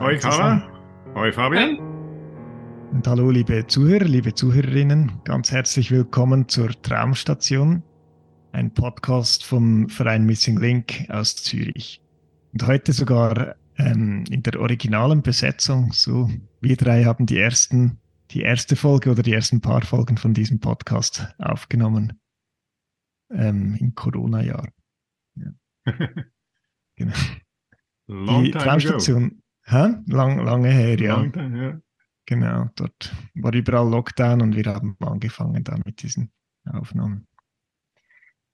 Hoi Carla. Hoi Fabian. Und hallo, liebe Zuhörer, liebe Zuhörerinnen. Ganz herzlich willkommen zur Traumstation, ein Podcast vom Verein Missing Link aus Zürich. Und heute sogar ähm, in der originalen Besetzung. So, wir drei haben die ersten, die erste Folge oder die ersten paar Folgen von diesem Podcast aufgenommen ähm, im Corona-Jahr. Ja. genau. Long die time ago. Hä? Lang, lange her, ja. Long time, ja. Genau, dort war überall Lockdown und wir haben angefangen dann mit diesen Aufnahmen.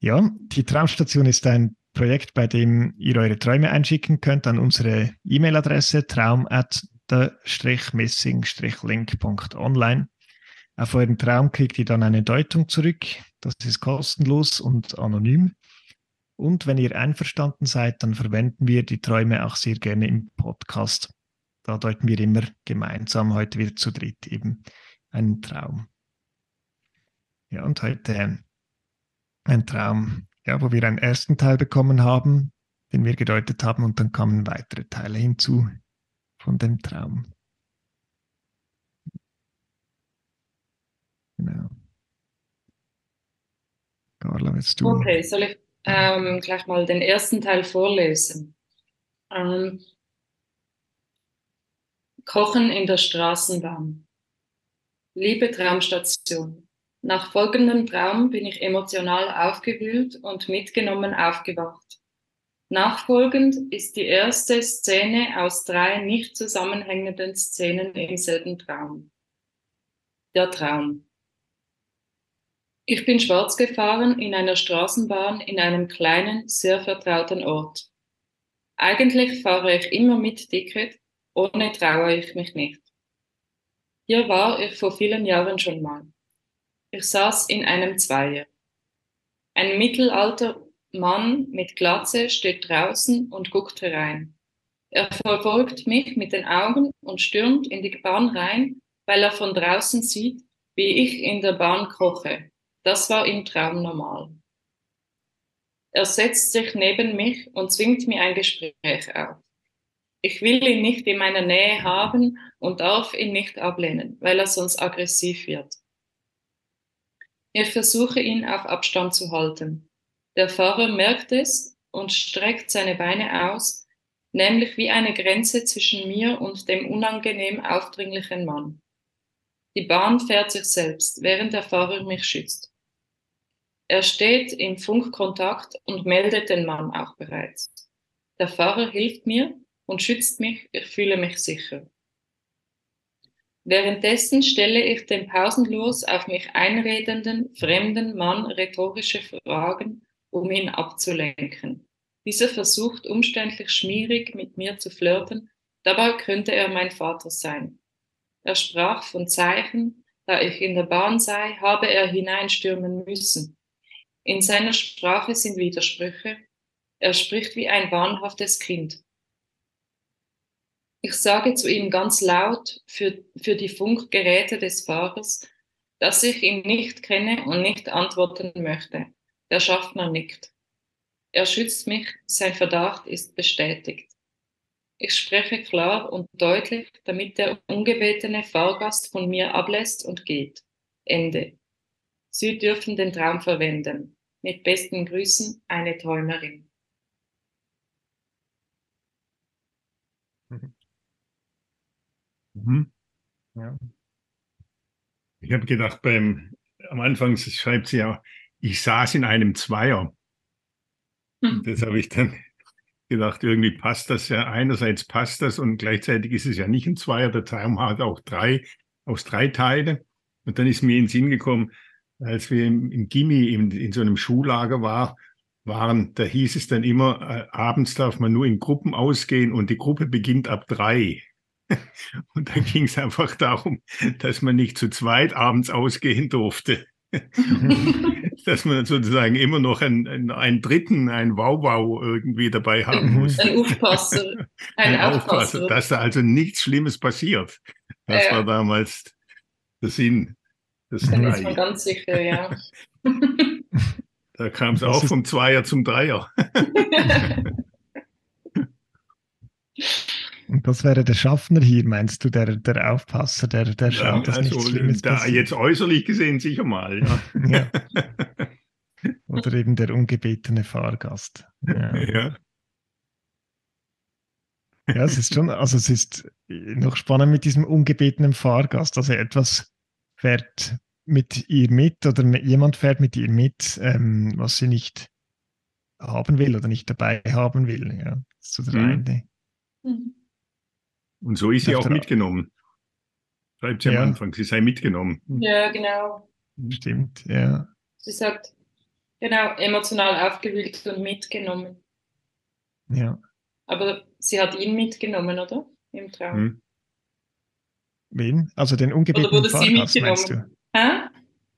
Ja, die Traumstation ist ein Projekt, bei dem ihr eure Träume einschicken könnt an unsere E-Mail-Adresse traum at the-missing-link.online. Auf euren Traum kriegt ihr dann eine Deutung zurück. Das ist kostenlos und anonym. Und wenn ihr einverstanden seid, dann verwenden wir die Träume auch sehr gerne im Podcast. Da deuten wir immer gemeinsam heute wieder zu dritt eben einen Traum. Ja, und heute ein Traum, ja, wo wir einen ersten Teil bekommen haben, den wir gedeutet haben, und dann kamen weitere Teile hinzu von dem Traum. Genau. Carla, willst du? Okay, soll ich ähm, gleich mal den ersten Teil vorlesen? Ähm, Kochen in der Straßenbahn. Liebe Traumstation, nach folgendem Traum bin ich emotional aufgewühlt und mitgenommen aufgewacht. Nachfolgend ist die erste Szene aus drei nicht zusammenhängenden Szenen im selben Traum. Der Traum. Ich bin schwarz gefahren in einer Straßenbahn in einem kleinen, sehr vertrauten Ort. Eigentlich fahre ich immer mit Ticket, ohne traue ich mich nicht. Hier war ich vor vielen Jahren schon mal. Ich saß in einem Zweier. Ein mittelalter Mann mit Glatze steht draußen und guckt herein. Er verfolgt mich mit den Augen und stürmt in die Bahn rein, weil er von draußen sieht, wie ich in der Bahn koche. Das war im Traum normal. Er setzt sich neben mich und zwingt mir ein Gespräch auf. Ich will ihn nicht in meiner Nähe haben und darf ihn nicht ablehnen, weil er sonst aggressiv wird. Ich versuche ihn auf Abstand zu halten. Der Fahrer merkt es und streckt seine Beine aus, nämlich wie eine Grenze zwischen mir und dem unangenehm aufdringlichen Mann. Die Bahn fährt sich selbst, während der Fahrer mich schützt. Er steht in Funkkontakt und meldet den Mann auch bereits. Der Fahrer hilft mir und schützt mich, ich fühle mich sicher. Währenddessen stelle ich dem pausenlos auf mich einredenden fremden Mann rhetorische Fragen, um ihn abzulenken. Dieser versucht umständlich schmierig mit mir zu flirten, dabei könnte er mein Vater sein. Er sprach von Zeichen, da ich in der Bahn sei, habe er hineinstürmen müssen. In seiner Sprache sind Widersprüche. Er spricht wie ein wahnhaftes Kind. Ich sage zu ihm ganz laut für, für die Funkgeräte des Fahrers, dass ich ihn nicht kenne und nicht antworten möchte. Der Schaffner nickt. Er schützt mich, sein Verdacht ist bestätigt. Ich spreche klar und deutlich, damit der ungebetene Fahrgast von mir ablässt und geht. Ende. Sie dürfen den Traum verwenden. Mit besten Grüßen, eine Träumerin. Mhm. Ja. Ich habe gedacht, beim, am Anfang schreibt sie ja, ich saß in einem Zweier. Hm. Das habe ich dann gedacht, irgendwie passt das ja. Einerseits passt das und gleichzeitig ist es ja nicht ein Zweier. Der Traum hat auch drei, aus drei Teile. Und dann ist mir in den Sinn gekommen, als wir im, im Gimmi in, in so einem Schullager war, waren, da hieß es dann immer, äh, abends darf man nur in Gruppen ausgehen und die Gruppe beginnt ab drei. Und dann ging es einfach darum, dass man nicht zu zweit abends ausgehen durfte. dass man sozusagen immer noch einen, einen, einen dritten, einen Wow-Wow irgendwie dabei haben muss. Ein Aufpasser. Ein, ein Aufpasser, dass da also nichts Schlimmes passiert. Das äh, war damals der Sinn. Das dann ist man ganz sicher, ja. da kam es auch vom Zweier zum Dreier. Und das wäre der Schaffner hier, meinst du, der, der Aufpasser, der, der schaut, ja, dass also, nichts Schlimmes da, passiert? Jetzt äußerlich gesehen sicher mal, ja. ja. Oder eben der ungebetene Fahrgast. Ja. ja. Ja, es ist schon, also es ist noch spannend mit diesem ungebetenen Fahrgast, also etwas fährt mit ihr mit oder jemand fährt mit ihr mit, ähm, was sie nicht haben will oder nicht dabei haben will. Ja, das ist so der mhm. eine. Mhm. Und so ist sie auch mitgenommen. Schreibt sie ja. am Anfang, sie sei mitgenommen. Ja, genau. Stimmt, ja. Sie sagt, genau, emotional aufgewühlt und mitgenommen. Ja. Aber sie hat ihn mitgenommen, oder? Im Traum. Hm. Wen? Also den ungebetenen Fahrgast, meinst du? Hä?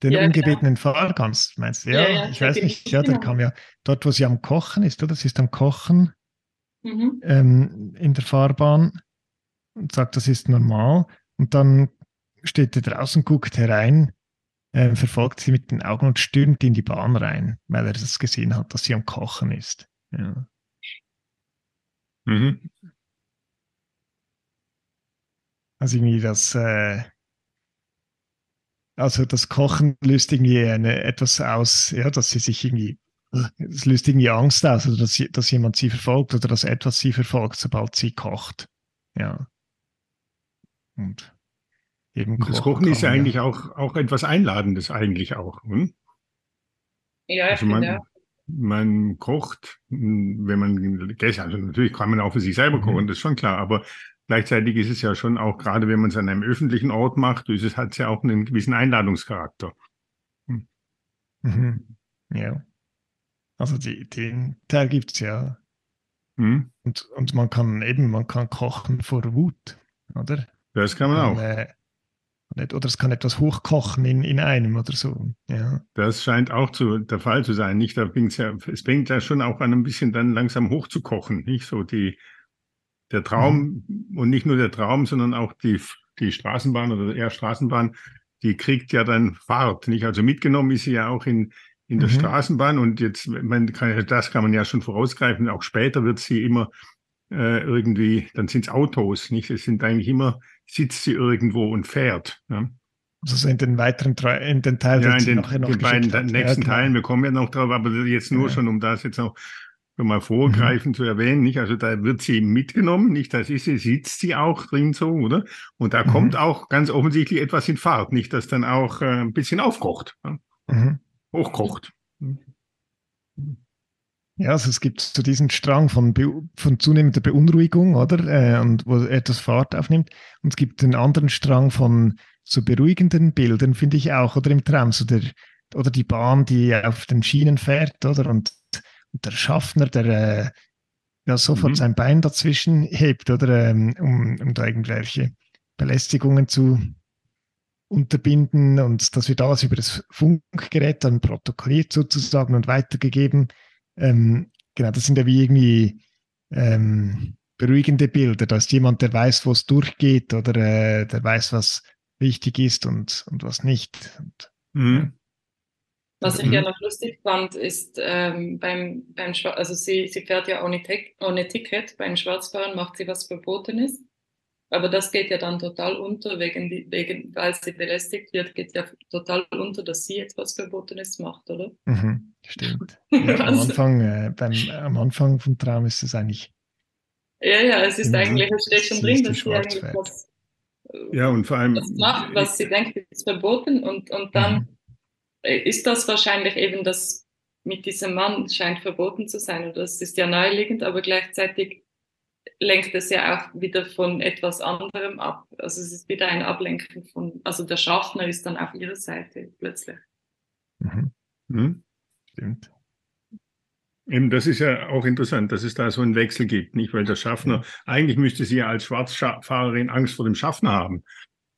Den ja, ungebetenen genau. Fahrgast, meinst du? Ja, ja, ja ich weiß nicht, ja, der kam ja dort, wo sie am Kochen ist, oder? Sie ist am Kochen mhm. ähm, in der Fahrbahn und sagt, das ist normal. Und dann steht er draußen, guckt herein, äh, verfolgt sie mit den Augen und stürmt in die Bahn rein, weil er das gesehen hat, dass sie am Kochen ist. Ja. Mhm. Also irgendwie das, äh, also das Kochen löst irgendwie eine, etwas aus, ja, dass sie sich irgendwie, es löst irgendwie Angst aus, oder dass, sie, dass jemand sie verfolgt oder dass etwas sie verfolgt, sobald sie kocht. Ja. Und eben und das Kochen ist ja eigentlich auch, auch etwas Einladendes eigentlich auch. Hm? Ja, also man, ja. man kocht, hm, wenn man also natürlich kann man auch für sich selber mhm. kochen, das ist schon klar, aber gleichzeitig ist es ja schon auch, gerade wenn man es an einem öffentlichen Ort macht, ist es, hat es ja auch einen gewissen Einladungscharakter. Hm. Mhm. Ja. Also die, den Teil gibt es ja. Mhm. Und, und man kann eben, man kann kochen vor Wut, oder? Das kann man auch. Äh, oder es kann etwas hochkochen in, in einem oder so. Ja. Das scheint auch zu, der Fall zu sein. Nicht? Da ja, es fängt ja schon auch an, ein bisschen dann langsam hochzukochen. Nicht so die, der Traum mhm. und nicht nur der Traum, sondern auch die, die Straßenbahn oder eher Straßenbahn, die kriegt ja dann Fahrt. Nicht? Also mitgenommen ist sie ja auch in, in der mhm. Straßenbahn und jetzt, man kann, das kann man ja schon vorausgreifen. Auch später wird sie immer äh, irgendwie, dann sind es Autos, nicht? Es sind eigentlich immer sitzt sie irgendwo und fährt. Ja. Also in den weiteren in den Teilen, ja, in den, noch den beiden hat. nächsten ja, Teilen, wir kommen ja noch drauf, aber jetzt nur ja. schon, um das jetzt noch mal vorgreifen mhm. zu erwähnen, nicht? Also da wird sie mitgenommen, nicht? Das ist sie, sitzt sie auch drin so, oder? Und da mhm. kommt auch ganz offensichtlich etwas in Fahrt, nicht? Das dann auch äh, ein bisschen aufkocht, ja? mhm. hochkocht. Ja, also es gibt so diesen Strang von, von zunehmender Beunruhigung, oder? Äh, und wo etwas Fahrt aufnimmt. Und es gibt den anderen Strang von so beruhigenden Bildern, finde ich auch, oder im Traum, so der, oder die Bahn, die auf den Schienen fährt, oder? Und der Schaffner, der äh, ja sofort mhm. sein Bein dazwischen hebt, oder? Ähm, um, um da irgendwelche Belästigungen zu unterbinden. Und das wird alles über das Funkgerät dann protokolliert sozusagen und weitergegeben ähm, genau, das sind ja wie irgendwie ähm, beruhigende Bilder. Da ist jemand, der weiß, wo es durchgeht oder äh, der weiß, was wichtig ist und, und was nicht. Und, mhm. Was ich ja noch lustig fand, ist ähm, beim, beim also sie, sie fährt ja ohne, ohne Ticket, beim Schwarzfahren macht sie was Verbotenes. Aber das geht ja dann total unter, wegen, wegen, weil sie belästigt wird, geht ja total unter, dass sie etwas Verbotenes macht, oder? Mhm, stimmt. Ja, am, Anfang, äh, beim, am Anfang vom Traum ist es eigentlich. Ja, ja, es ist eigentlich, es steht schon drin, dass sie eigentlich was, ja, und vor allem, was macht, was sie denkt, ist verboten. Und, und dann mhm. Ist das wahrscheinlich eben das mit diesem Mann scheint verboten zu sein. Oder das ist ja naheliegend, aber gleichzeitig lenkt es ja auch wieder von etwas anderem ab. Also es ist wieder ein Ablenken von, also der Schaffner ist dann auf ihrer Seite plötzlich. Mhm. Mhm. Stimmt. Eben, das ist ja auch interessant, dass es da so einen Wechsel gibt, nicht? Weil der Schaffner, eigentlich müsste sie ja als Schwarzfahrerin Angst vor dem Schaffner haben.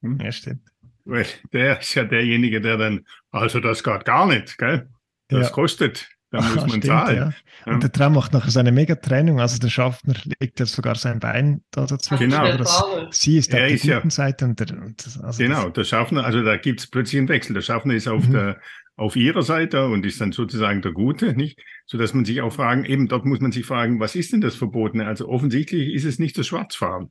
Hm? Ja, stimmt. Weil der ist ja derjenige, der dann, also das geht gar nicht, gell? Das ja. kostet. Da muss man stimmt, zahlen. Ja. Ja. Und der Traum macht nachher seine Mega-Trennung. Also der Schaffner legt ja sogar sein Bein da dazwischen. Genau. Das, sie ist auf der guten ja, Seite. Und der, und das, also genau, das, der Schaffner, also da gibt es plötzlich einen Wechsel. Der Schaffner ist auf, mhm. der, auf ihrer Seite und ist dann sozusagen der Gute, nicht? Sodass man sich auch fragen, eben dort muss man sich fragen, was ist denn das Verbotene? Also offensichtlich ist es nicht das Schwarzfahren.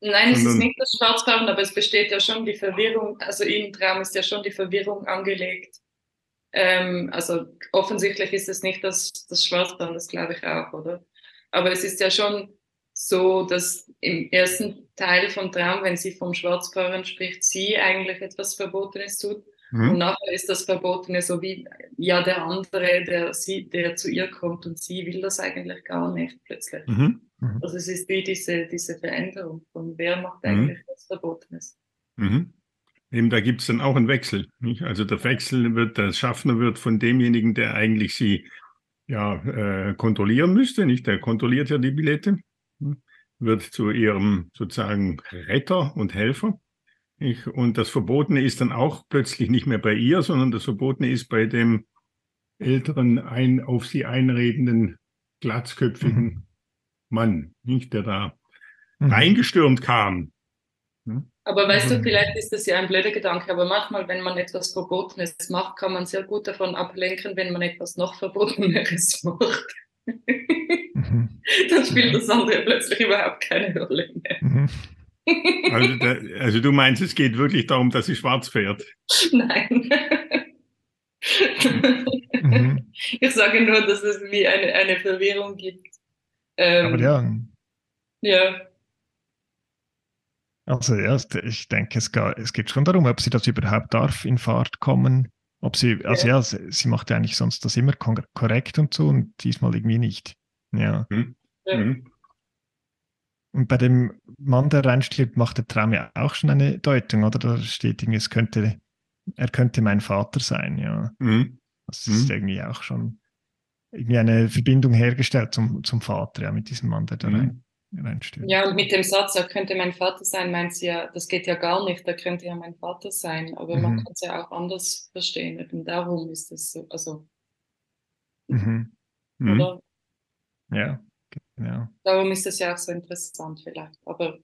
Nein, es ist nicht das Schwarzfahren, aber es besteht ja schon die Verwirrung, also im Traum ist ja schon die Verwirrung angelegt ähm, also offensichtlich ist es nicht das, das Schwarzband, das glaube ich auch, oder? Aber es ist ja schon so, dass im ersten Teil von Traum, wenn sie vom Schwarzfahren spricht, sie eigentlich etwas Verbotenes tut. Mhm. Und nachher ist das Verbotene so wie ja der andere, der sie, der zu ihr kommt und sie will das eigentlich gar nicht plötzlich. Mhm. Mhm. Also es ist wie diese, diese Veränderung von wer macht mhm. eigentlich was Verbotenes. Mhm. Eben, da gibt es dann auch einen Wechsel. Nicht? Also der Wechsel wird, der Schaffner wird von demjenigen, der eigentlich sie ja, äh, kontrollieren müsste, nicht? Der kontrolliert ja die Billette, hm? wird zu ihrem sozusagen Retter und Helfer. Nicht? Und das Verbotene ist dann auch plötzlich nicht mehr bei ihr, sondern das Verbotene ist bei dem älteren, ein, auf sie einredenden, glatzköpfigen mhm. Mann, nicht? Der da mhm. reingestürmt kam. Aber weißt du, mhm. vielleicht ist das ja ein blöder Gedanke, aber manchmal, wenn man etwas Verbotenes macht, kann man sehr gut davon ablenken, wenn man etwas noch Verboteneres macht. Mhm. Dann spielt das andere plötzlich überhaupt keine Rolle mehr. Also, da, also, du meinst, es geht wirklich darum, dass sie schwarz fährt? Nein. Mhm. Ich sage nur, dass es wie eine, eine Verwirrung gibt. Ähm, aber ja. Ja. Also ja, ich denke, es, geht, es geht schon darum, ob sie das überhaupt darf, in Fahrt kommen. Ob sie, also ja, sie, sie macht ja eigentlich sonst das immer korrekt und so und diesmal irgendwie nicht. Ja. Mhm. Mhm. Und bei dem Mann, der reinstirbt, macht der Traum ja auch schon eine Deutung, oder? Da steht irgendwie, es könnte, er könnte mein Vater sein, ja. Mhm. Das ist mhm. irgendwie auch schon irgendwie eine Verbindung hergestellt zum, zum Vater, ja, mit diesem Mann, der da mhm. rein reinstehen. Ja, und mit dem Satz, er könnte mein Vater sein, meint sie ja, das geht ja gar nicht, er könnte ja mein Vater sein, aber mhm. man kann es ja auch anders verstehen. Und darum ist es so, also. Mhm. Mhm. Oder? Ja, genau. Darum ist es ja auch so interessant vielleicht, aber.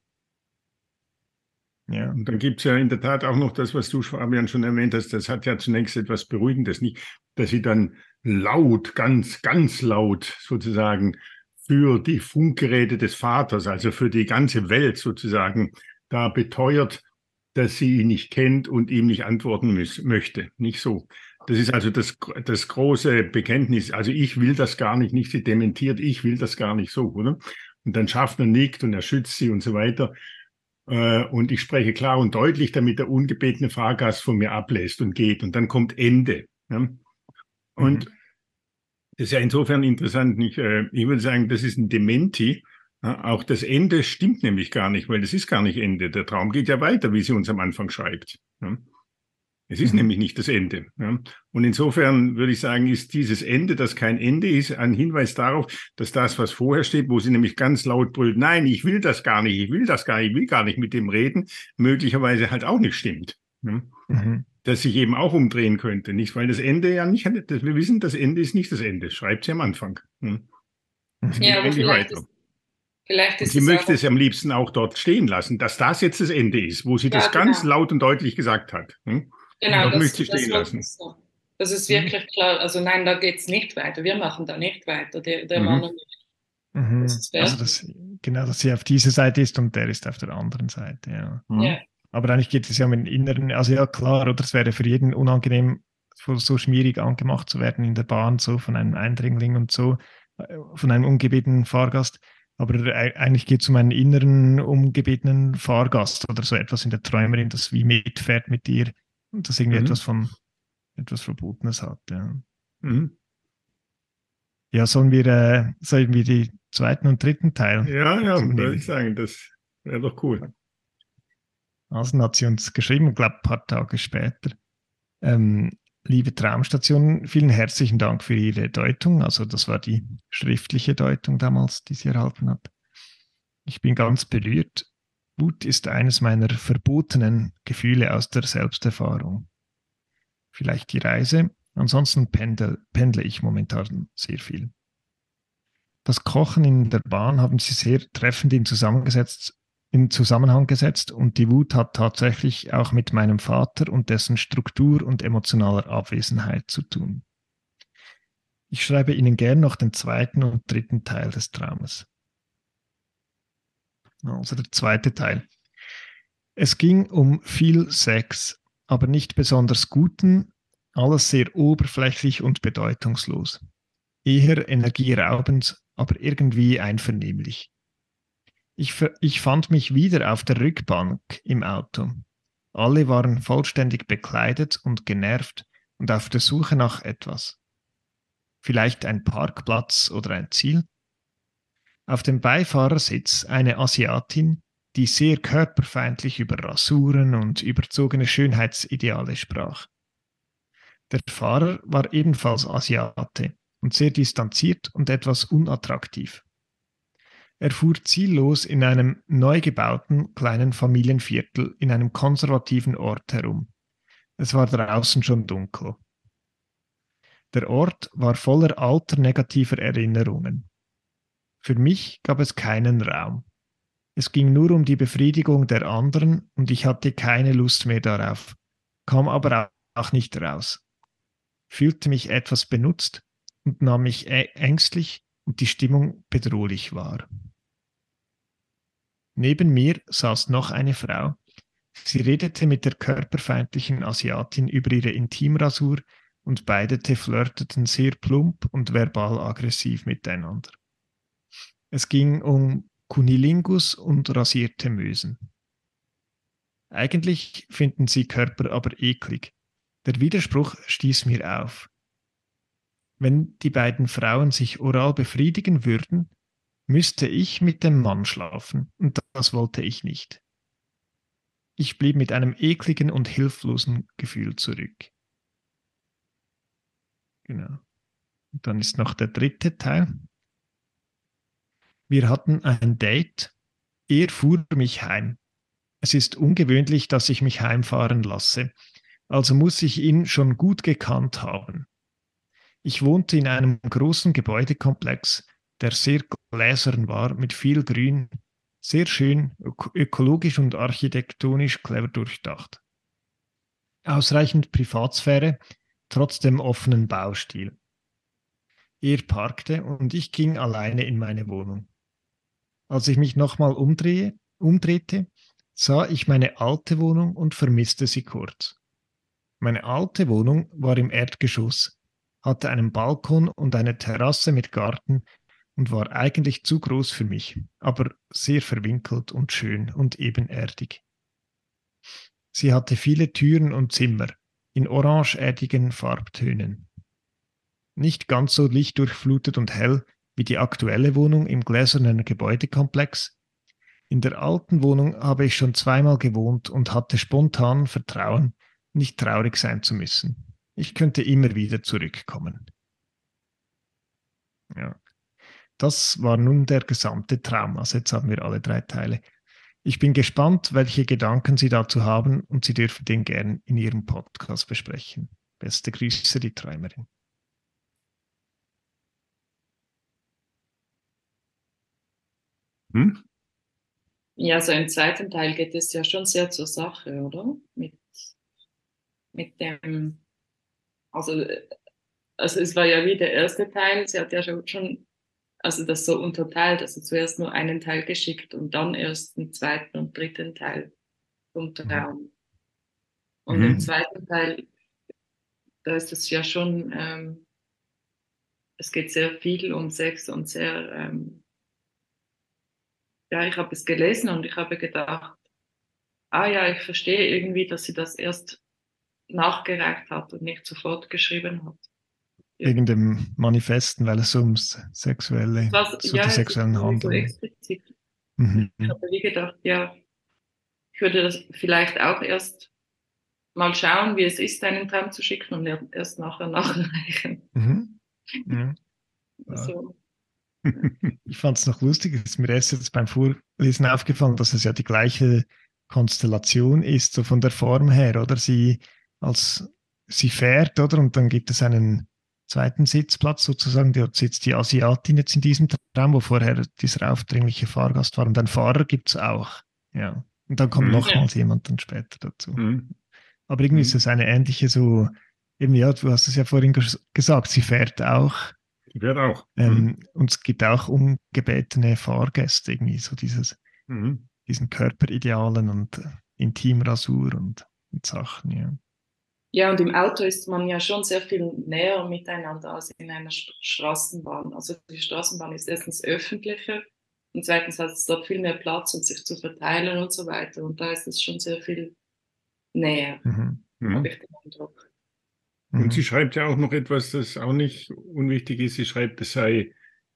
Ja, und dann gibt es ja in der Tat auch noch das, was du, Fabian, schon erwähnt hast, das hat ja zunächst etwas Beruhigendes, nicht, dass sie dann laut, ganz, ganz laut sozusagen für die Funkgeräte des Vaters, also für die ganze Welt sozusagen, da beteuert, dass sie ihn nicht kennt und ihm nicht antworten muss, möchte. Nicht so. Das ist also das, das große Bekenntnis. Also ich will das gar nicht, nicht sie dementiert, ich will das gar nicht so, oder? Und dann Schaffner nickt und er schützt sie und so weiter. Äh, und ich spreche klar und deutlich, damit der ungebetene Fahrgast von mir ablässt und geht. Und dann kommt Ende. Und mhm. Das ist ja insofern interessant. Nicht? Äh, ich würde sagen, das ist ein Dementi. Auch das Ende stimmt nämlich gar nicht, weil das ist gar nicht Ende. Der Traum geht ja weiter, wie sie uns am Anfang schreibt. Es ist mhm. nämlich nicht das Ende. Und insofern würde ich sagen, ist dieses Ende, das kein Ende ist, ein Hinweis darauf, dass das, was vorher steht, wo sie nämlich ganz laut brüllt, nein, ich will das gar nicht, ich will das gar nicht, ich will gar nicht mit dem reden, möglicherweise halt auch nicht stimmt. Mhm das sich eben auch umdrehen könnte, nicht? Weil das Ende ja nicht, wir wissen, das Ende ist nicht das Ende, schreibt sie am Anfang. Ja, aber vielleicht weiter. ist, vielleicht ist sie möchte es am liebsten auch dort stehen lassen, dass das jetzt das Ende ist, wo sie ja, das genau. ganz laut und deutlich gesagt hat. Hm? Genau, das, möchte sie stehen lassen. So. Das ist hm? wirklich mhm. klar. Also nein, da geht es nicht weiter. Wir machen da nicht weiter. Der, der mhm. Mann nicht. Mhm. Das also das, genau, dass sie auf dieser Seite ist und der ist auf der anderen Seite. Ja. Mhm. ja. Aber eigentlich geht es ja um den inneren, also ja klar, oder es wäre für jeden unangenehm, so schmierig angemacht zu werden in der Bahn, so von einem Eindringling und so, äh, von einem ungebetenen Fahrgast. Aber eigentlich geht es um einen inneren, ungebetenen Fahrgast oder so etwas in der Träumerin, das wie mitfährt mit dir und das irgendwie mhm. etwas von etwas Verbotenes hat. Ja, mhm. ja sollen wir, äh, sollen wir die zweiten und dritten Teil? Ja, ja, würde ich sagen, das wäre doch cool. Also hat sie uns geschrieben, ich glaube ein paar Tage später. Ähm, liebe Traumstation, vielen herzlichen Dank für Ihre Deutung. Also das war die schriftliche Deutung damals, die sie erhalten hat. Ich bin ganz berührt. Wut ist eines meiner verbotenen Gefühle aus der Selbsterfahrung. Vielleicht die Reise, ansonsten pendel, pendle ich momentan sehr viel. Das Kochen in der Bahn haben Sie sehr treffend in zusammengesetzt in Zusammenhang gesetzt und die Wut hat tatsächlich auch mit meinem Vater und dessen Struktur und emotionaler Abwesenheit zu tun. Ich schreibe Ihnen gern noch den zweiten und dritten Teil des Traumes. Also der zweite Teil. Es ging um viel Sex, aber nicht besonders guten, alles sehr oberflächlich und bedeutungslos. Eher energieraubend, aber irgendwie einvernehmlich. Ich, ich fand mich wieder auf der Rückbank im Auto. Alle waren vollständig bekleidet und genervt und auf der Suche nach etwas. Vielleicht ein Parkplatz oder ein Ziel? Auf dem Beifahrersitz eine Asiatin, die sehr körperfeindlich über Rasuren und überzogene Schönheitsideale sprach. Der Fahrer war ebenfalls Asiate und sehr distanziert und etwas unattraktiv. Er fuhr ziellos in einem neu gebauten kleinen Familienviertel in einem konservativen Ort herum. Es war draußen schon dunkel. Der Ort war voller alter negativer Erinnerungen. Für mich gab es keinen Raum. Es ging nur um die Befriedigung der anderen und ich hatte keine Lust mehr darauf, kam aber auch nicht raus. Fühlte mich etwas benutzt und nahm mich ängstlich und die Stimmung bedrohlich wahr. Neben mir saß noch eine Frau. Sie redete mit der körperfeindlichen Asiatin über ihre Intimrasur und beide flirteten sehr plump und verbal aggressiv miteinander. Es ging um Kunilingus und rasierte Mösen. Eigentlich finden sie Körper aber eklig. Der Widerspruch stieß mir auf. Wenn die beiden Frauen sich oral befriedigen würden, müsste ich mit dem Mann schlafen, und das wollte ich nicht. Ich blieb mit einem ekligen und hilflosen Gefühl zurück. Genau. Und dann ist noch der dritte Teil. Wir hatten ein Date. Er fuhr mich heim. Es ist ungewöhnlich, dass ich mich heimfahren lasse, also muss ich ihn schon gut gekannt haben. Ich wohnte in einem großen Gebäudekomplex, der sehr gläsern war, mit viel Grün, sehr schön, ökologisch und architektonisch clever durchdacht. Ausreichend Privatsphäre, trotzdem offenen Baustil. Er parkte und ich ging alleine in meine Wohnung. Als ich mich nochmal umdrehe, umdrehte, sah ich meine alte Wohnung und vermisste sie kurz. Meine alte Wohnung war im Erdgeschoss, hatte einen Balkon und eine Terrasse mit Garten und war eigentlich zu groß für mich, aber sehr verwinkelt und schön und ebenerdig. Sie hatte viele Türen und Zimmer in orangeerdigen Farbtönen. Nicht ganz so lichtdurchflutet und hell wie die aktuelle Wohnung im gläsernen Gebäudekomplex. In der alten Wohnung habe ich schon zweimal gewohnt und hatte spontan Vertrauen, nicht traurig sein zu müssen. Ich könnte immer wieder zurückkommen. Ja. Das war nun der gesamte Traum. Also jetzt haben wir alle drei Teile. Ich bin gespannt, welche Gedanken Sie dazu haben und Sie dürfen den gern in Ihrem Podcast besprechen. Beste Grüße, die Träumerin. Hm? Ja, so im zweiten Teil geht es ja schon sehr zur Sache, oder? Mit, mit dem, also, also es war ja wie der erste Teil, sie hat ja schon, also das so unterteilt, also zuerst nur einen Teil geschickt und dann erst den zweiten und dritten Teil vom Traum. Und mhm. im zweiten Teil, da ist es ja schon, ähm, es geht sehr viel um Sex und sehr, ähm, ja, ich habe es gelesen und ich habe gedacht, ah ja, ich verstehe irgendwie, dass sie das erst nachgereicht hat und nicht sofort geschrieben hat wegen dem Manifesten, weil es ums sexuelle, Was, so ja, die sexuellen Handlungen. So mhm. Ich habe wie gedacht, ja, ich würde das vielleicht auch erst mal schauen, wie es ist, einen Traum zu schicken und erst nachher nachreichen. Mhm. Ja. Also, Ich fand es noch lustig, es ist mir erst jetzt beim Vorlesen aufgefallen, dass es ja die gleiche Konstellation ist, so von der Form her, oder? Sie als sie fährt, oder? Und dann gibt es einen zweiten Sitzplatz sozusagen, dort sitzt die Asiatin jetzt in diesem Traum, wo vorher dieser aufdringliche Fahrgast war. Und einen Fahrer gibt es auch. Ja. Und dann kommt Mhm. nochmals jemand dann später dazu. Mhm. Aber irgendwie Mhm. ist es eine ähnliche so, eben ja, du hast es ja vorhin ges gesagt, sie fährt auch. Die wird auch. Ähm, Und es gibt auch ungebetene Fahrgäste, irgendwie so dieses, Mhm. diesen Körperidealen und äh, Intimrasur und, und Sachen, ja. ja, und im Auto ist man ja schon sehr viel näher miteinander als in einer St Straßenbahn. Also die Straßenbahn ist erstens öffentlicher und zweitens hat es dort viel mehr Platz, um sich zu verteilen und so weiter. Und da ist es schon sehr viel näher, Mhm. Mhm. habe ich den Eindruck. Mhm. Und sie schreibt ja auch noch etwas, das auch nicht unwichtig ist. Sie schreibt, es sei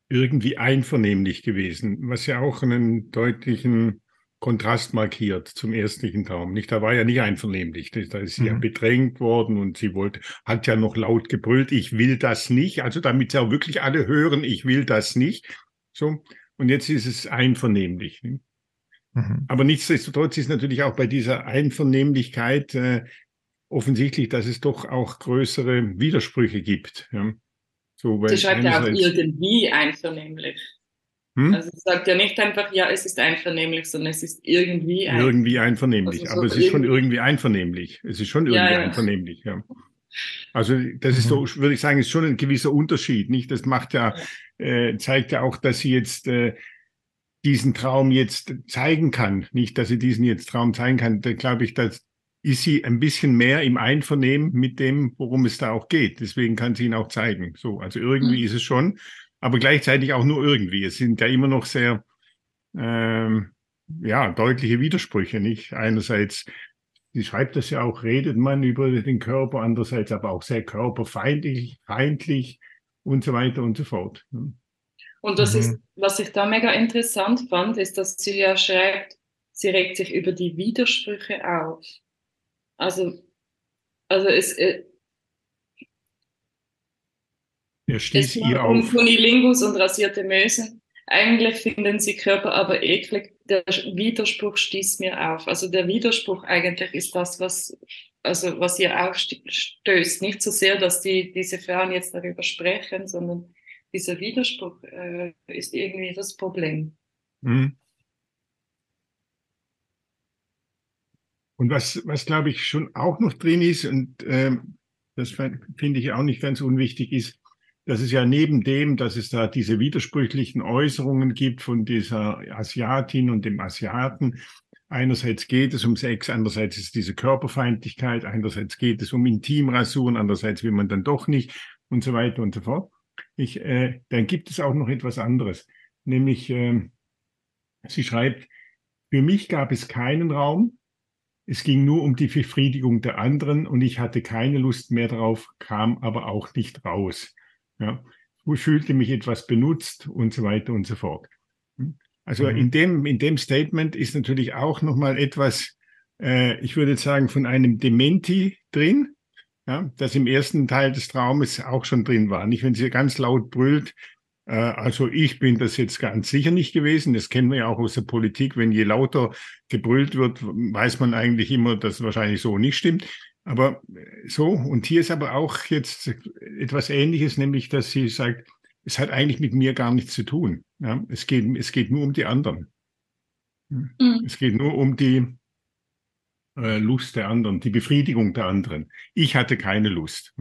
irgendwie einvernehmlich gewesen, was ja auch einen deutlichen Kontrast markiert zum erstlichen Traum. Nicht, da war ja nicht einvernehmlich. Da ist sie ja Mhm. bedrängt worden und sie wollte, hat ja noch laut gebrüllt, ich will das nicht. Also damit sie auch wirklich alle hören, ich will das nicht. So. Und jetzt ist es einvernehmlich. ne? Mhm. Aber nichtsdestotrotz ist natürlich auch bei dieser Einvernehmlichkeit äh, offensichtlich, dass es doch auch größere Widersprüche gibt. Ja. So, weil Sie schreibt ja auch irgendwie einvernehmlich. Hm? Also sie sagt ja nicht einfach, ja, es ist einvernehmlich, sondern es ist irgendwie einvernehmlich. irgendwie einvernehmlich. Also so Aber es ist schon irgendwie- einvernehmlich. Es ist schon Ja, irgendwie ja. einvernehmlich, ja. Also das ist so, würde ich sagen, ist schon ein gewisser Unterschied, nicht? Das macht ja, äh, zeigt ja auch, dass sie jetzt äh, diesen Traum jetzt zeigen kann, nicht, dass sie diesen jetzt Traum zeigen kann. Da glaube ich, dass ist sie ein bisschen mehr im Einvernehmen mit dem, worum es da auch geht. Deswegen kann sie ihn auch zeigen. So, also irgendwie Mhm. ist es schon, aber gleichzeitig auch nur irgendwie. Es sind ja immer noch sehr ähm, ja, deutliche Widersprüche, nicht? Einerseits, sie schreibt das ja auch, redet man über den Körper, andererseits aber auch sehr körperfeindlich, feindlich und so weiter und so fort. ne? Und das Mhm. ist, was ich da mega interessant fand, ist, dass sie ja schreibt, sie regt sich über die Widersprüche auf. Also, also es, äh, Er stieß ihr um auf. Kunilingus und rasierte Möse. Eigentlich finden sie Körper aber eklig. Der Widerspruch stieß mir auf. Also der Widerspruch eigentlich ist das, was, also was ihr aufstößt. Nicht so sehr, dass die, diese Frauen jetzt darüber sprechen, sondern dieser Widerspruch äh, ist irgendwie das Problem. Mhm. Und was, was glaube ich schon auch noch drin ist, und ähm, das fin- finde ich auch nicht ganz unwichtig ist, dass es ja neben dem, dass es da diese widersprüchlichen Äußerungen gibt von dieser Asiatin und dem Asiaten, einerseits geht es um Sex, andererseits ist diese Körperfeindlichkeit, einerseits geht es um Intimrasuren, andererseits will man dann doch nicht und so weiter und so fort. Ich, äh, dann gibt es auch noch etwas anderes, nämlich ähm, sie schreibt, für mich gab es keinen Raum, es ging nur um die Befriedigung der anderen und ich hatte keine Lust mehr drauf, kam aber auch nicht raus. Ja, ich fühlte mich etwas benutzt und so weiter und so fort. Also Mhm. in dem in dem Statement ist natürlich auch noch mal etwas, äh, ich würde sagen von einem Dementi drin, ja, das im ersten Teil des Traumes auch schon drin war. Nicht, wenn sie ganz laut brüllt. Äh, also ich bin das jetzt ganz sicher nicht gewesen. Das kennen wir ja auch aus der Politik. Wenn je lauter gebrüllt wird, weiß man eigentlich immer, dass es wahrscheinlich so nicht stimmt. Aber äh, so, und hier ist aber auch jetzt etwas Ähnliches, nämlich, dass sie sagt, es hat eigentlich mit mir gar nichts zu tun. Ja? Es, geht, es geht nur um die anderen. Mhm. Es geht nur um die äh, Lust der anderen, die Befriedigung der anderen. Ich hatte keine Lust.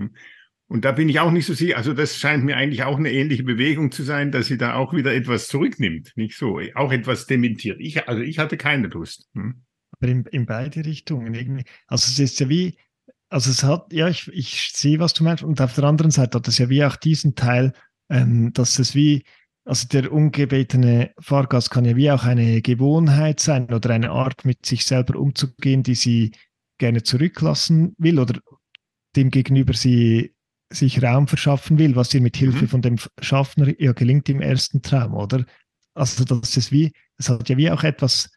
Und da bin ich auch nicht so sicher. Also das scheint mir eigentlich auch eine ähnliche Bewegung zu sein, dass sie da auch wieder etwas zurücknimmt. Nicht so, auch etwas dementiert. Ich, also ich hatte keine Lust. Hm. Aber in, in beide Richtungen. Also es ist ja wie, also es hat, ja, ich, ich sehe, was du meinst. Und auf der anderen Seite hat es ja wie auch diesen Teil, ähm, dass es wie, also der ungebetene Fahrgast kann ja wie auch eine Gewohnheit sein oder eine Art, mit sich selber umzugehen, die sie gerne zurücklassen will oder dem gegenüber sie sich Raum verschaffen will, was ihr mit Hilfe Mhm. von dem Schaffner ja gelingt im ersten Traum, oder? Also das ist wie, es hat ja wie auch etwas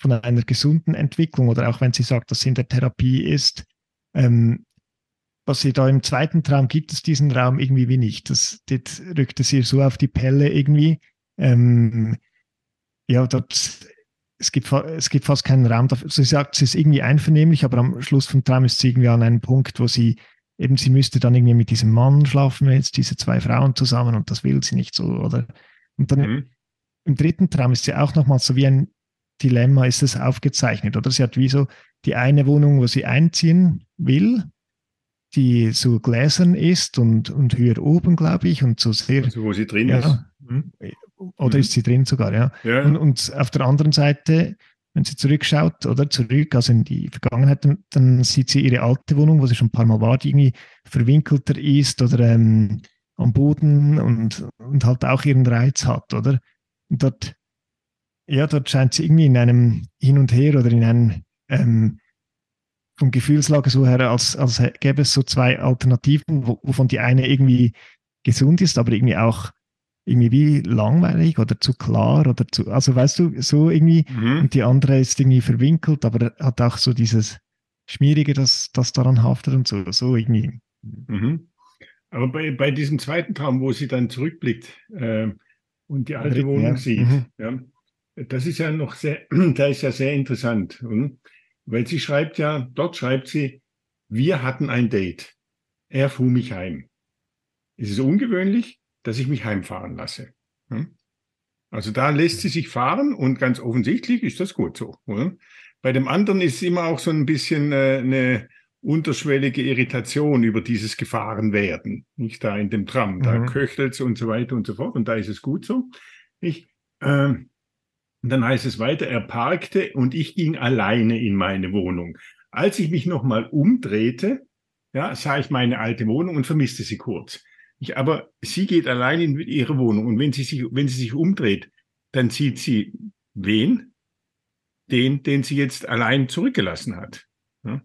von einer gesunden Entwicklung oder auch wenn sie sagt, dass sie in der Therapie ist, ähm, was sie da im zweiten Traum gibt es diesen Raum irgendwie wie nicht. Das, das rückt es ihr so auf die Pelle irgendwie. Ähm, ja, dort, es gibt, es gibt fast keinen Raum dafür. Sie sagt, es ist irgendwie einvernehmlich, aber am Schluss vom Traum ist sie irgendwie an einem Punkt, wo sie eben, sie müsste dann irgendwie mit diesem Mann schlafen, jetzt diese zwei Frauen zusammen und das will sie nicht so, oder? Und dann mhm. im dritten Traum ist sie auch nochmal so wie ein Dilemma, ist es aufgezeichnet, oder? Sie hat wie so die eine Wohnung, wo sie einziehen will, die so gläsern ist und, und höher oben, glaube ich, und so sehr. Also wo sie drin ja, ist. Mhm. Oder mhm. ist sie drin sogar, ja. ja. Und, und, auf der anderen Seite, wenn sie zurückschaut oder zurück, also in die Vergangenheit, dann, dann, sieht sie ihre alte Wohnung, wo sie schon ein paar Mal war, die irgendwie verwinkelter ist oder ähm, am Boden und, und halt auch ihren Reiz hat, oder? Und dort, ja, dort scheint sie irgendwie in einem Hin und Her oder in einem ähm, vom Gefühlslage so her, als, als gäbe es so zwei Alternativen, wovon die eine irgendwie gesund ist, aber irgendwie auch irgendwie wie langweilig oder zu klar oder zu, also weißt du, so irgendwie, mhm. und die andere ist irgendwie verwinkelt, aber hat auch so dieses Schmierige, das, das daran haftet und so, so irgendwie. Mhm. Aber bei, bei diesem zweiten Traum, wo sie dann zurückblickt äh, und die alte Wohnung ja. sieht, mhm. ja, das ist ja noch sehr, da ist ja sehr interessant. Und weil sie schreibt ja, dort schreibt sie, wir hatten ein Date. Er fuhr mich heim. Es ist ungewöhnlich, dass ich mich heimfahren lasse. Hm? Also da lässt sie sich fahren und ganz offensichtlich ist das gut so. Oder? Bei dem anderen ist immer auch so ein bisschen äh, eine unterschwellige Irritation über dieses Gefahrenwerden. Nicht da in dem Tram, da mhm. köchelt es und so weiter und so fort. Und da ist es gut so. Ich, äh, und dann heißt es weiter, er parkte und ich ging alleine in meine Wohnung. Als ich mich nochmal umdrehte, ja, sah ich meine alte Wohnung und vermisste sie kurz. Ich, aber sie geht allein in ihre Wohnung und wenn sie sich, wenn sie sich umdreht, dann sieht sie wen? Den, den sie jetzt allein zurückgelassen hat. Ja?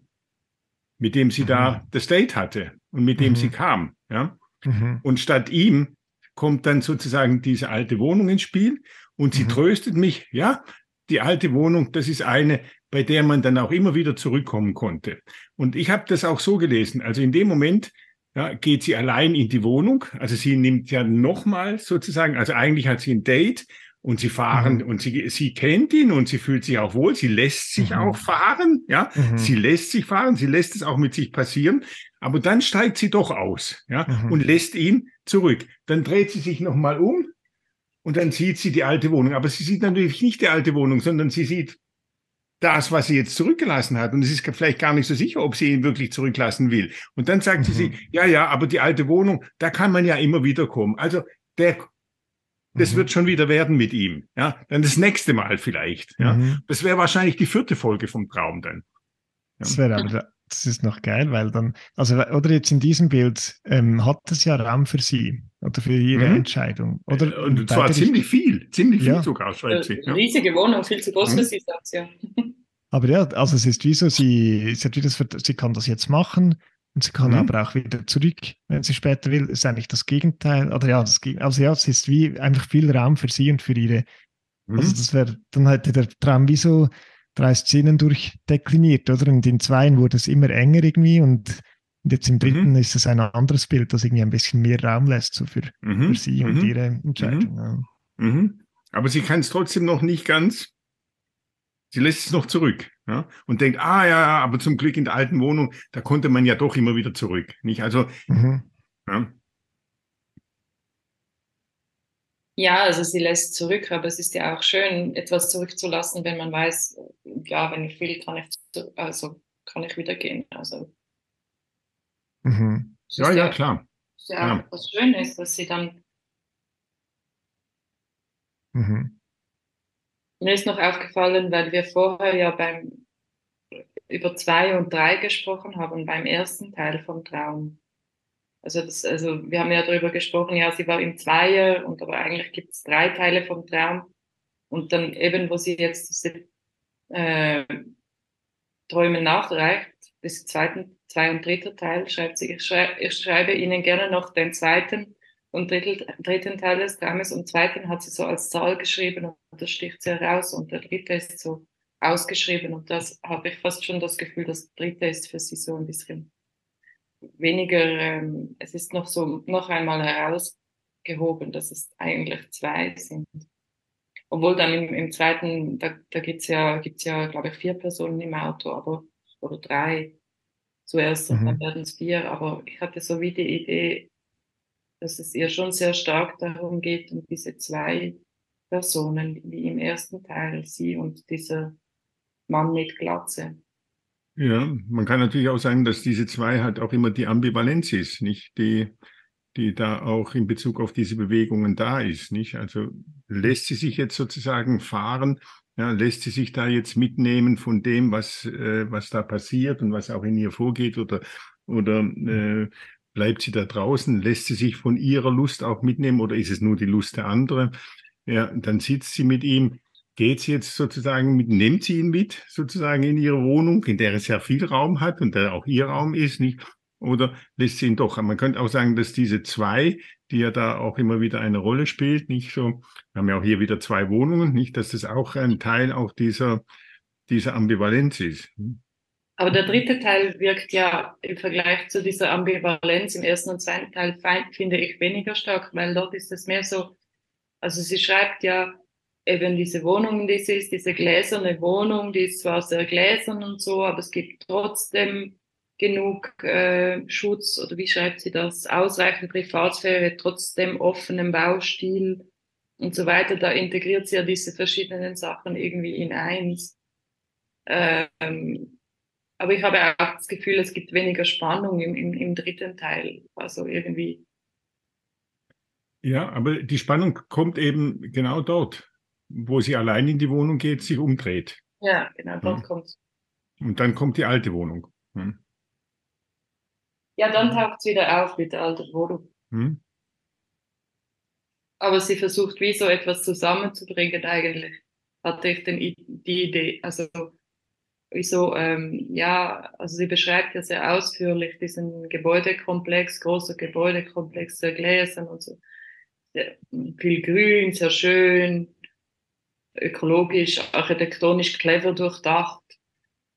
Mit dem sie mhm. da das Date hatte und mit dem mhm. sie kam. Ja? Mhm. Und statt ihm kommt dann sozusagen diese alte Wohnung ins Spiel und sie mhm. tröstet mich, ja, die alte Wohnung, das ist eine, bei der man dann auch immer wieder zurückkommen konnte. Und ich habe das auch so gelesen. Also in dem Moment ja, geht sie allein in die Wohnung. Also sie nimmt ja nochmal sozusagen, also eigentlich hat sie ein Date und sie fahren mhm. und sie, sie kennt ihn und sie fühlt sich auch wohl. Sie lässt sich mhm. auch fahren. Ja, mhm. sie lässt sich fahren. Sie lässt es auch mit sich passieren. Aber dann steigt sie doch aus. Ja, mhm. und lässt ihn zurück. Dann dreht sie sich nochmal um und dann sieht sie die alte Wohnung. Aber sie sieht natürlich nicht die alte Wohnung, sondern sie sieht das, was sie jetzt zurückgelassen hat. Und es ist vielleicht gar nicht so sicher, ob sie ihn wirklich zurücklassen will. Und dann sagt mhm. sie, ja, ja, aber die alte Wohnung, da kann man ja immer wieder kommen. Also der, das mhm. wird schon wieder werden mit ihm. Ja, dann das nächste Mal vielleicht. Ja, mhm. das wäre wahrscheinlich die vierte Folge vom Traum dann. Ja. Das wäre aber das ist noch geil, weil dann, also oder jetzt in diesem Bild ähm, hat es ja Raum für sie oder für ihre mhm. Entscheidung. Oder und zwar ziemlich viel, ziemlich viel ja. sogar, schreibt sie. Ja. Riesige Wohnung, viel zu groß mhm. für sie, sagt sie ja. Aber ja, also es ist wie so, sie, sie, hat wie das, sie kann das jetzt machen und sie kann mhm. aber auch wieder zurück, wenn sie später will. Ist eigentlich das Gegenteil. Oder ja, das, also ja, es ist wie einfach viel Raum für sie und für ihre. Also mhm. das wäre, dann hätte der Traum wie so drei Szenen durchdekliniert, oder? Und in zweien wurde es immer enger irgendwie und jetzt im dritten mhm. ist es ein anderes Bild, das irgendwie ein bisschen mehr Raum lässt so für, mhm. für sie und mhm. ihre Entscheidung. Mhm. Ja. Mhm. Aber sie kann es trotzdem noch nicht ganz. Sie lässt es noch zurück ja? und denkt, ah ja, aber zum Glück in der alten Wohnung, da konnte man ja doch immer wieder zurück. Nicht? Also ja. Ja, also sie lässt zurück, aber es ist ja auch schön, etwas zurückzulassen, wenn man weiß, ja, wenn ich will, kann ich, also kann ich wieder gehen. Also, mhm. Ja, ja, klar. Ist ja, ja. was Schönes, dass sie dann. Mhm. Mir ist noch aufgefallen, weil wir vorher ja beim über zwei und drei gesprochen haben, beim ersten Teil vom Traum. Also, das, also wir haben ja darüber gesprochen, ja, sie war im Zweier und aber eigentlich gibt es drei Teile vom Traum. Und dann eben, wo sie jetzt diese äh, Träume nachreicht, bis zweiten, zwei und dritter Teil, schreibt sie, ich, schrei ich schreibe Ihnen gerne noch den zweiten und drittel, dritten Teil des Traumes. Und zweiten hat sie so als Zahl geschrieben und das sticht sie heraus. Und der dritte ist so ausgeschrieben und das habe ich fast schon das Gefühl, das dritte ist für sie so ein bisschen weniger, ähm, es ist noch so noch einmal herausgehoben, dass es eigentlich zwei sind. Obwohl dann im, im zweiten, da, da gibt's ja, gibt's ja, glaube ich, vier Personen im Auto, aber oder drei zuerst und dann Mhm. werden es vier. Aber ich hatte so wie die Idee, dass es ihr schon sehr stark darum geht, um diese zwei Personen, wie im ersten Teil, sie und dieser Mann mit Glatze. Ja, man kann natürlich auch sagen, dass diese zwei halt auch immer die Ambivalenz ist, nicht? Die, die da auch in Bezug auf diese Bewegungen da ist, nicht? Also lässt sie sich jetzt sozusagen fahren, ja, lässt sie sich da jetzt mitnehmen von dem, was, äh, was da passiert und was auch in ihr vorgeht oder, oder äh, bleibt sie da draußen, lässt sie sich von ihrer Lust auch mitnehmen oder ist es nur die Lust der anderen? Ja, dann sitzt sie mit ihm geht jetzt sozusagen mit, nimmt sie ihn mit, sozusagen in ihre Wohnung, in der es ja viel Raum hat und der auch ihr Raum ist, nicht? Oder lässt sie ihn doch? Man könnte auch sagen, dass diese zwei, die ja da auch immer wieder eine Rolle spielt, nicht so, wir haben ja auch hier wieder zwei Wohnungen, nicht, dass das auch ein Teil auch dieser, dieser Ambivalenz ist. Aber der dritte Teil wirkt ja im Vergleich zu dieser Ambivalenz im ersten und zweiten Teil, finde ich, weniger stark, weil dort ist es mehr so, also sie schreibt ja, eben diese Wohnung, die sie ist, diese gläserne Wohnung, die ist zwar sehr gläsern und so, aber es gibt trotzdem genug äh, Schutz oder wie schreibt sie das, ausreichend Privatsphäre, trotzdem offenem Baustil und so weiter. Da integriert sie ja diese verschiedenen Sachen irgendwie in eins. Ähm, aber ich habe auch das Gefühl, es gibt weniger Spannung im, im, im dritten Teil. Also irgendwie. Ja, aber die Spannung kommt eben genau dort, wo sie allein in die Wohnung geht, sich umdreht. Ja, genau, dort Ja. kommt Und dann kommt die alte Wohnung. Hm? Ja, dann taucht es wieder auf mit der alten Wohnung. Hm? Aber sie versucht, wie so etwas zusammenzubringen eigentlich. Hatte ich den, die Idee. Also, wieso, ähm, ja, also sie beschreibt ja sehr ausführlich diesen Gebäudekomplex, großer Gebäudekomplex, sehr gläsern und so. Sehr, viel Grün, sehr schön, ökologisch, architektonisch clever durchdacht.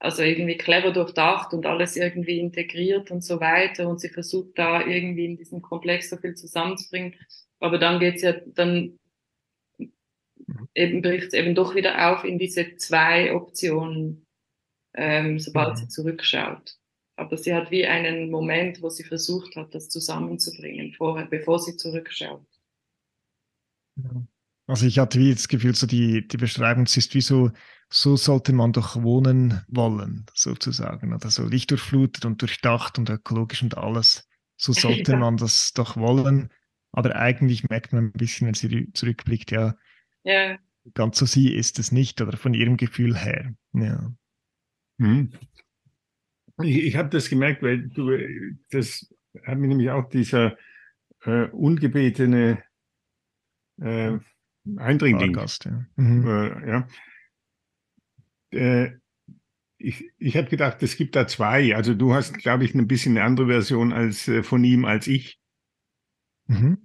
Also irgendwie clever durchdacht und alles irgendwie integriert und so weiter. Und sie versucht da irgendwie in diesem Komplex so viel zusammenzubringen. Aber dann geht's ja, dann eben bricht es eben doch wieder auf in diese zwei Optionen, ähm, sobald Mhm. sie zurückschaut. Aber sie hat wie einen Moment, wo sie versucht hat, das zusammenzubringen, vorher, bevor sie zurückschaut. Ja. Also ich hatte wie das Gefühl, so die, die Beschreibung, es ist wie so, so sollte man doch wohnen wollen, sozusagen. Oder so lichtdurchflutet und durchdacht und ökologisch und alles. So sollte Ja. man das doch wollen. Aber eigentlich merkt man ein bisschen, wenn sie rü- zurückblickt, ja, Ja, ganz so sie ist es nicht oder von ihrem Gefühl her. Ja. Hm. Ich, ich habe das gemerkt, weil du, das hat mir nämlich auch dieser äh, ungebetene äh, Eindringling, Fahrgast, ja. Mhm. äh, ja. Äh, ich ich habe gedacht, es gibt da zwei. Also du hast, glaube ich, ein bisschen eine andere Version als äh, von ihm als ich. Mhm.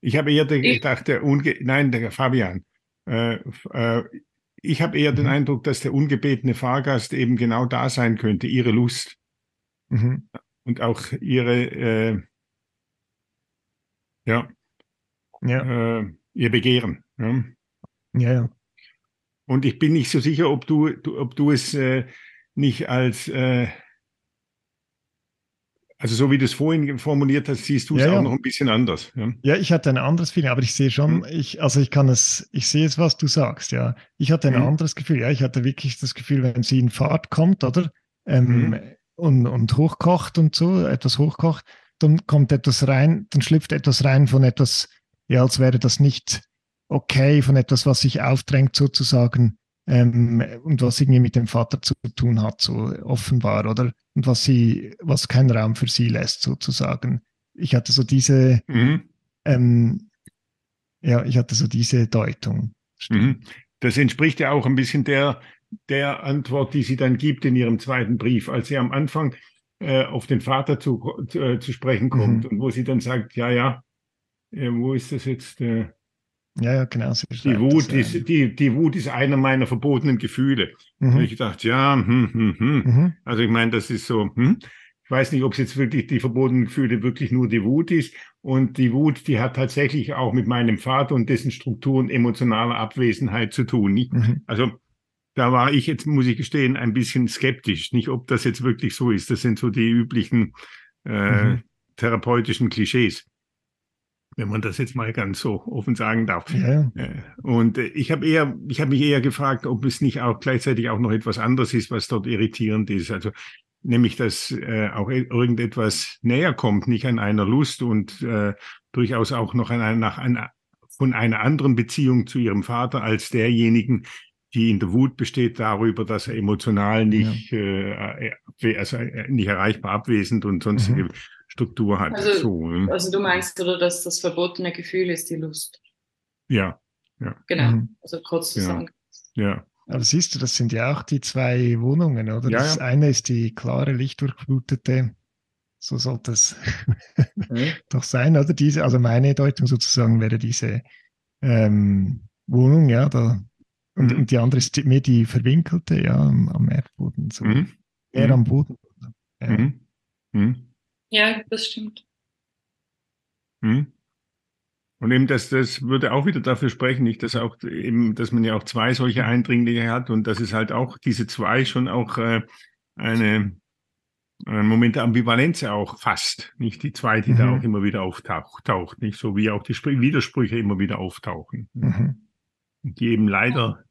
Ich habe eher Ich- gedacht, der unge nein, der Fabian. Äh, äh, ich habe eher den Mhm. Eindruck, dass der ungebetene Fahrgast eben genau da sein könnte, ihre Lust Mhm. und auch ihre, äh, ja, Ja, äh, ihr Begehren. Ja. ja, ja. Und ich bin nicht so sicher, ob du, du ob du es äh, nicht als, äh, also so wie du es vorhin formuliert hast, siehst du es Ja, auch ja. noch ein bisschen anders. Ja. Ja, ich hatte ein anderes Feeling, aber ich sehe schon, Mhm. ich, also ich kann es, ich sehe es, was du sagst, ja. Ich hatte ein Mhm. anderes Gefühl, ja. Ich hatte wirklich das Gefühl, wenn sie in Fahrt kommt, oder? Ähm, Mhm. und, und hochkocht und so, etwas hochkocht, dann kommt etwas rein, dann schlüpft etwas rein von etwas, ja, als wäre das nicht okay, von etwas, was sich aufdrängt sozusagen, ähm, und was irgendwie mit dem Vater zu tun hat, so offenbar, oder? Und was sie, was keinen Raum für sie lässt, sozusagen. Ich hatte so diese, Mhm. ähm, ja, ich hatte so diese Deutung. Mhm. Das entspricht ja auch ein bisschen der, der Antwort, die sie dann gibt in ihrem zweiten Brief, als sie am Anfang äh, auf den Vater zu, zu, äh, zu sprechen kommt Mhm. und wo sie dann sagt, ja, ja, äh, wo ist das jetzt? Äh, Ja, ja, genau. Die Wut, das, ist, die, die Wut ist einer meiner verbotenen Gefühle. Mhm, ich dachte, ja, hm, hm, hm. mhm, Also ich meine, das ist so, hm. Ich weiß nicht, ob es jetzt wirklich die verbotenen Gefühle wirklich nur die Wut ist. Und die Wut, die hat tatsächlich auch mit meinem Vater und dessen Strukturen emotionaler Abwesenheit zu tun. Mhm, Also da war ich jetzt, muss ich gestehen, ein bisschen skeptisch. Nicht, ob das jetzt wirklich so ist. Das sind so die üblichen äh, Mhm. therapeutischen Klischees, wenn man das jetzt mal ganz so offen sagen darf. ja, Äh, Und äh, ich habe eher, ich habe mich eher gefragt, ob es nicht auch gleichzeitig auch noch etwas anderes ist, was dort irritierend ist. Also nämlich, dass äh, auch irgendetwas näher kommt, nicht an einer Lust und äh, durchaus auch noch an einer, nach einer, von einer anderen Beziehung zu ihrem Vater als derjenigen, die in der Wut besteht darüber, dass er emotional nicht, äh, äh, also nicht erreichbar abwesend und sonstige Mhm. Struktur hat. Also- so, ne? Also du meinst, oder dass das verbotene Gefühl ist die Lust. ja, Genau. mhm. Also kurz Ja. zusammen. ja. Aber siehst du, das sind ja auch die zwei Wohnungen, oder? Ja, das ja. eine ist die klare, lichtdurchflutete, so sollte es doch sein, oder? Diese, also meine Deutung sozusagen wäre diese ähm, Wohnung, ja, da. Und, Mhm. und die andere ist mehr die verwinkelte, ja, am, am Erdboden, so Mhm. eher Mhm. am Boden. Ja. Ja, das stimmt. Mhm. Und eben, das, das würde auch wieder dafür sprechen, nicht, dass auch eben, dass man ja auch zwei solche Eindringlinge hat und dass es halt auch diese zwei schon auch äh, eine ein Moment der Ambivalenz auch fast, nicht die zwei, die da Mhm. auch immer wieder auftaucht, taucht, nicht so wie auch die Spr Widersprüche immer wieder auftauchen, Mhm. Die eben leider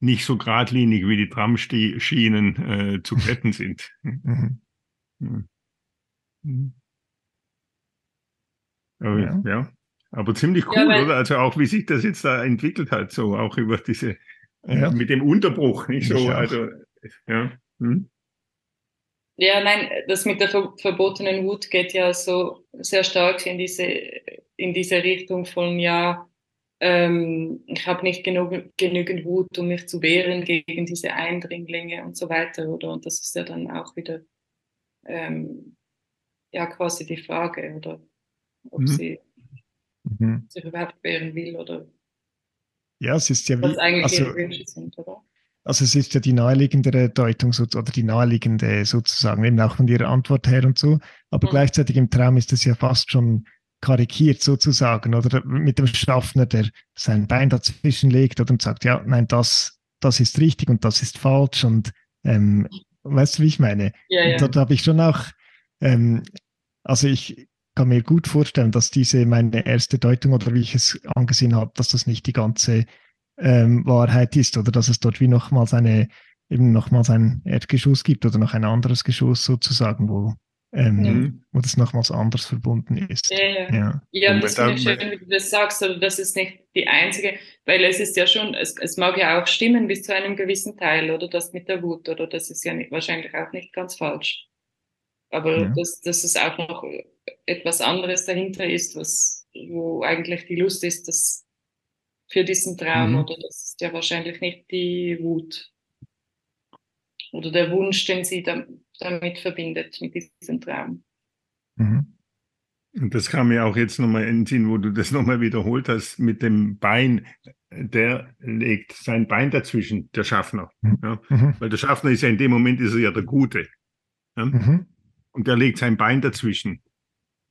nicht so geradlinig wie die Tramschienen äh, zu glätten sind. Mhm. Mhm. Aber, Ja. ja. Aber ziemlich cool, Ja, weil- oder? Also auch wie sich das jetzt da entwickelt hat, so auch über diese, Ja. mit dem Unterbruch, nicht Ich so, also, ja. Hm? Ja, nein, das mit der ver verbotenen Wut geht ja so sehr stark in diese, in diese Richtung von, ja, ähm, ich habe nicht genug, genügend Wut, um mich zu wehren gegen diese Eindringlinge und so weiter, oder? Und das ist ja dann auch wieder, ähm, ja, quasi die Frage, oder? Ob Mhm. sie Mhm. sich überhaupt wehren will oder ja, es ist ja was wie, eigentlich also, ihre Wünsche sind, oder? Also es ist ja die naheliegendere Deutung so, oder die naheliegende sozusagen, eben auch von Ihrer Antwort her und so. Aber Mhm. gleichzeitig im Traum ist es ja fast schon karikiert sozusagen, oder mit dem Schaffner, der sein Bein dazwischen legt oder und sagt, ja, nein, das, das ist richtig und das ist falsch und ähm, weißt du, wie ich meine? Ja, ja. dort habe ich schon auch, ähm, also ich kann mir gut vorstellen, dass diese meine erste Deutung oder wie ich es angesehen habe, dass das nicht die ganze ähm, Wahrheit ist oder dass es dort wie nochmals eine, eben nochmals ein Erdgeschoss gibt oder noch ein anderes Geschoss sozusagen, wo, ähm, Ja. Mhm. wo das nochmals anders verbunden ist. Ja, ja. Ja. Ja, Und das da- finde ich schön, wie du das sagst, aber das ist nicht die einzige, weil es ist ja schon, es, es mag ja auch stimmen bis zu einem gewissen Teil, oder das mit der Wut, oder das ist ja nicht, wahrscheinlich auch nicht ganz falsch. Aber Ja. dass, dass es auch noch etwas anderes dahinter ist, was, wo eigentlich die Lust ist, das für diesen Traum, Mhm. oder das ist ja wahrscheinlich nicht die Wut. Oder der Wunsch, den sie dam- damit verbindet, mit diesem Traum. Mhm. Und das kam mir auch jetzt nochmal in den Sinn, wo du das nochmal wiederholt hast, mit dem Bein. Der legt sein Bein dazwischen, der Schaffner. Mhm. Ja? Mhm. Weil der Schaffner ist ja in dem Moment ist er ja der Gute. Ja? Mhm. Und der legt sein Bein dazwischen.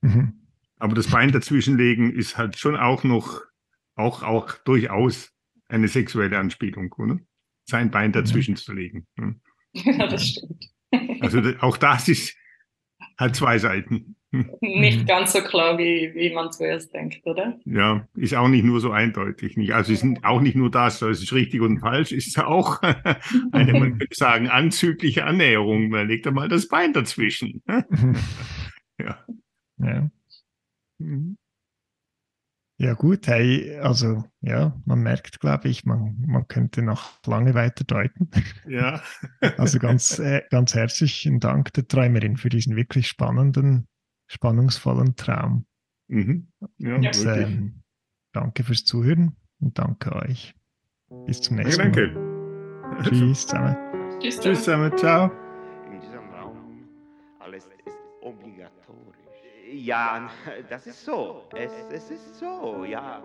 Mhm. Aber das Bein dazwischenlegen ist halt schon auch noch, auch, auch durchaus eine sexuelle Anspielung, oder? Sein Bein dazwischen zu legen. Ja? ja, das stimmt. Also auch das ist, hat zwei Seiten. Nicht Mhm. ganz so klar, wie, wie man zuerst denkt, oder? Ja, ist auch nicht nur so eindeutig. Nicht? Also es ist auch nicht nur das, es ist richtig und falsch, es ist auch eine, man könnte sagen, anzügliche Annäherung. Man legt da mal das Bein dazwischen. Ja. Ja. Mhm. Ja, gut, hey, also ja, man merkt, glaube ich, man, man könnte noch lange weiter deuten. Ja. Also ganz, äh, ganz herzlichen Dank der Träumerin für diesen wirklich spannenden, spannungsvollen Traum. Mhm. Ja, Und ähm, danke fürs Zuhören und danke euch. Bis zum Danke, nächsten Mal. danke. Tschüss zusammen. Tschüss. Tschüss zusammen, ciao. In diesem Raum alles ist obligatorisch. Ja, das ist so. Es, es ist so, ja.